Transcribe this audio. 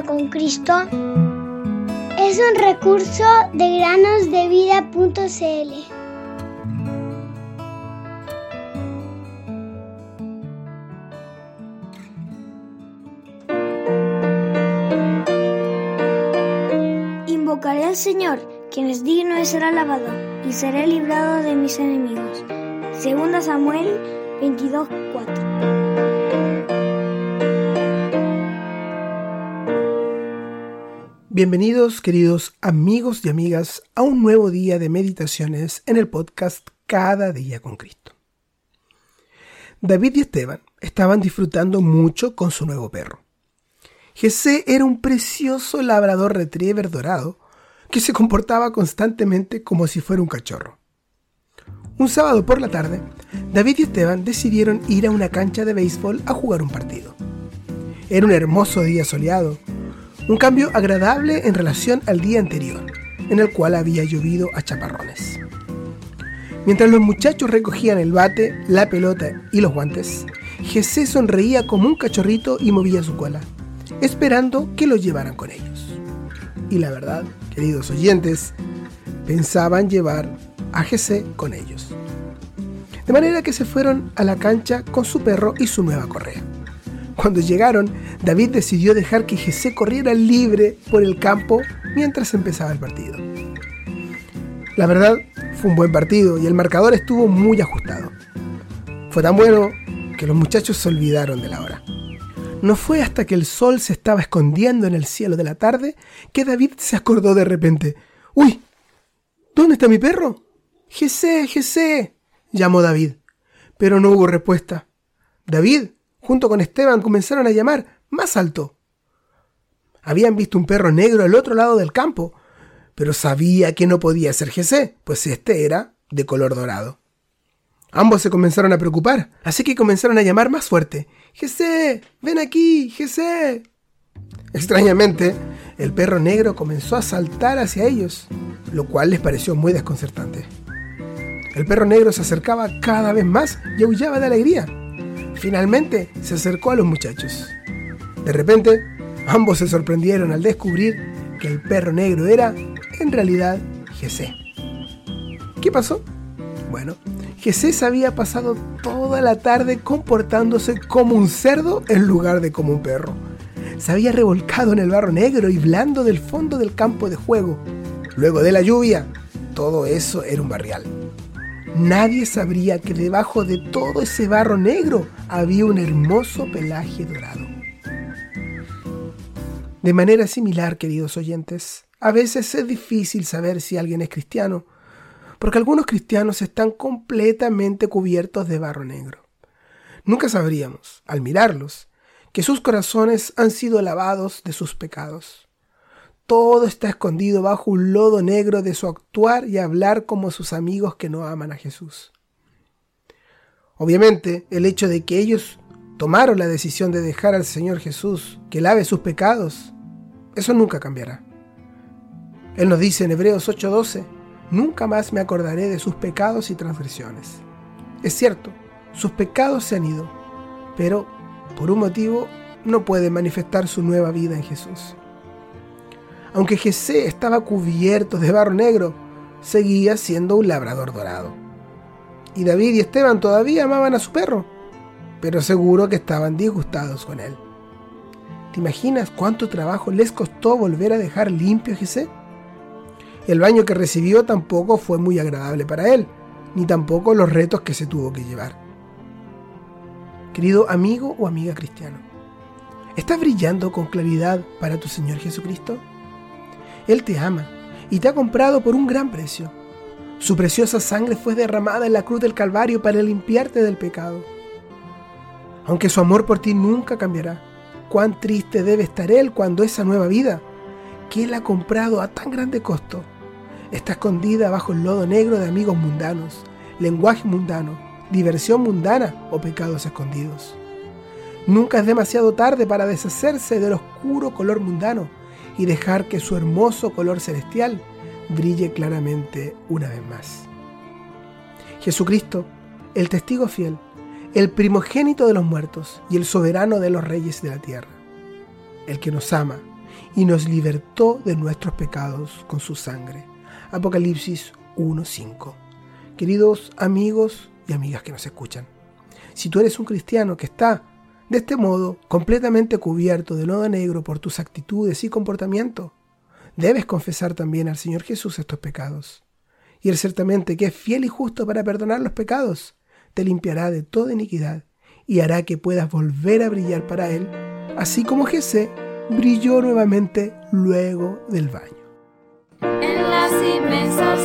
con Cristo es un recurso de granosdevida.cl. Invocaré al Señor, quien es digno de ser alabado, y seré librado de mis enemigos. Segunda Samuel 22:4. Bienvenidos queridos amigos y amigas a un nuevo día de meditaciones en el podcast Cada día con Cristo. David y Esteban estaban disfrutando mucho con su nuevo perro. Jesse era un precioso labrador retriever dorado que se comportaba constantemente como si fuera un cachorro. Un sábado por la tarde, David y Esteban decidieron ir a una cancha de béisbol a jugar un partido. Era un hermoso día soleado, un cambio agradable en relación al día anterior, en el cual había llovido a chaparrones. Mientras los muchachos recogían el bate, la pelota y los guantes, Jesse sonreía como un cachorrito y movía su cola, esperando que lo llevaran con ellos. Y la verdad, queridos oyentes, pensaban llevar a Jesse con ellos. De manera que se fueron a la cancha con su perro y su nueva correa. Cuando llegaron, David decidió dejar que Jesse corriera libre por el campo mientras empezaba el partido. La verdad, fue un buen partido y el marcador estuvo muy ajustado. Fue tan bueno que los muchachos se olvidaron de la hora. No fue hasta que el sol se estaba escondiendo en el cielo de la tarde que David se acordó de repente. ¡Uy! ¿Dónde está mi perro? Jesse, Jesse, llamó David. Pero no hubo respuesta. David, junto con Esteban, comenzaron a llamar más alto. Habían visto un perro negro al otro lado del campo, pero sabía que no podía ser Jesse, pues este era de color dorado. Ambos se comenzaron a preocupar, así que comenzaron a llamar más fuerte. Jesse, ven aquí, Jesse. Extrañamente, el perro negro comenzó a saltar hacia ellos, lo cual les pareció muy desconcertante. El perro negro se acercaba cada vez más y aullaba de alegría. Finalmente se acercó a los muchachos. De repente, ambos se sorprendieron al descubrir que el perro negro era, en realidad, Jesse. ¿Qué pasó? Bueno, Jesús había pasado toda la tarde comportándose como un cerdo en lugar de como un perro. Se había revolcado en el barro negro y blando del fondo del campo de juego. Luego de la lluvia, todo eso era un barrial. Nadie sabría que debajo de todo ese barro negro había un hermoso pelaje dorado. De manera similar, queridos oyentes, a veces es difícil saber si alguien es cristiano, porque algunos cristianos están completamente cubiertos de barro negro. Nunca sabríamos, al mirarlos, que sus corazones han sido lavados de sus pecados. Todo está escondido bajo un lodo negro de su actuar y hablar como sus amigos que no aman a Jesús. Obviamente, el hecho de que ellos tomaron la decisión de dejar al Señor Jesús que lave sus pecados, eso nunca cambiará. Él nos dice en Hebreos 8:12, nunca más me acordaré de sus pecados y transgresiones. Es cierto, sus pecados se han ido, pero por un motivo no puede manifestar su nueva vida en Jesús. Aunque Jesé estaba cubierto de barro negro, seguía siendo un labrador dorado. Y David y Esteban todavía amaban a su perro, pero seguro que estaban disgustados con él. ¿Te imaginas cuánto trabajo les costó volver a dejar limpio a Jesé? El baño que recibió tampoco fue muy agradable para él, ni tampoco los retos que se tuvo que llevar. Querido amigo o amiga cristiano, ¿estás brillando con claridad para tu Señor Jesucristo? Él te ama y te ha comprado por un gran precio. Su preciosa sangre fue derramada en la cruz del Calvario para limpiarte del pecado. Aunque su amor por ti nunca cambiará, cuán triste debe estar Él cuando esa nueva vida, que Él ha comprado a tan grande costo, está escondida bajo el lodo negro de amigos mundanos, lenguaje mundano, diversión mundana o pecados escondidos. Nunca es demasiado tarde para deshacerse del oscuro color mundano y dejar que su hermoso color celestial brille claramente una vez más. Jesucristo, el testigo fiel, el primogénito de los muertos y el soberano de los reyes de la tierra, el que nos ama y nos libertó de nuestros pecados con su sangre. Apocalipsis 1.5. Queridos amigos y amigas que nos escuchan, si tú eres un cristiano que está de este modo completamente cubierto de lodo negro por tus actitudes y comportamiento, debes confesar también al Señor Jesús estos pecados. Y Él ciertamente que es fiel y justo para perdonar los pecados, te limpiará de toda iniquidad y hará que puedas volver a brillar para Él, así como Jesús brilló nuevamente luego del baño. En las inmensas